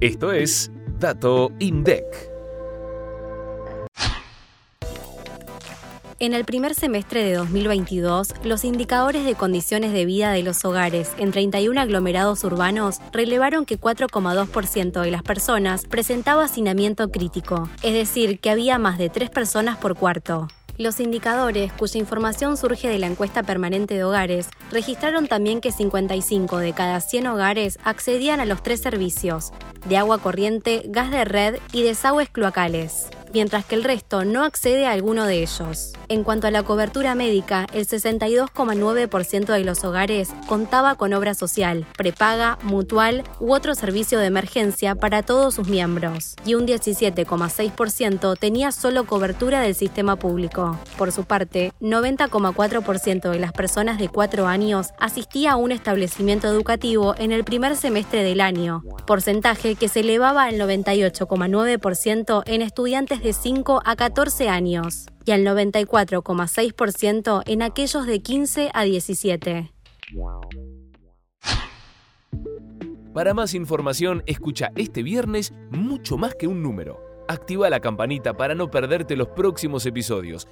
Esto es Dato INDEC. En el primer semestre de 2022, los indicadores de condiciones de vida de los hogares en 31 aglomerados urbanos relevaron que 4,2% de las personas presentaba hacinamiento crítico, es decir, que había más de 3 personas por cuarto. Los indicadores, cuya información surge de la encuesta permanente de hogares, registraron también que 55 de cada 100 hogares accedían a los tres servicios, de agua corriente, gas de red y desagües cloacales mientras que el resto no accede a alguno de ellos. En cuanto a la cobertura médica, el 62,9% de los hogares contaba con obra social, prepaga, mutual u otro servicio de emergencia para todos sus miembros, y un 17,6% tenía solo cobertura del sistema público. Por su parte, 90,4% de las personas de 4 años asistía a un establecimiento educativo en el primer semestre del año, porcentaje que se elevaba al 98,9% en estudiantes de 5 a 14 años y al 94,6% en aquellos de 15 a 17. Para más información, escucha este viernes mucho más que un número. Activa la campanita para no perderte los próximos episodios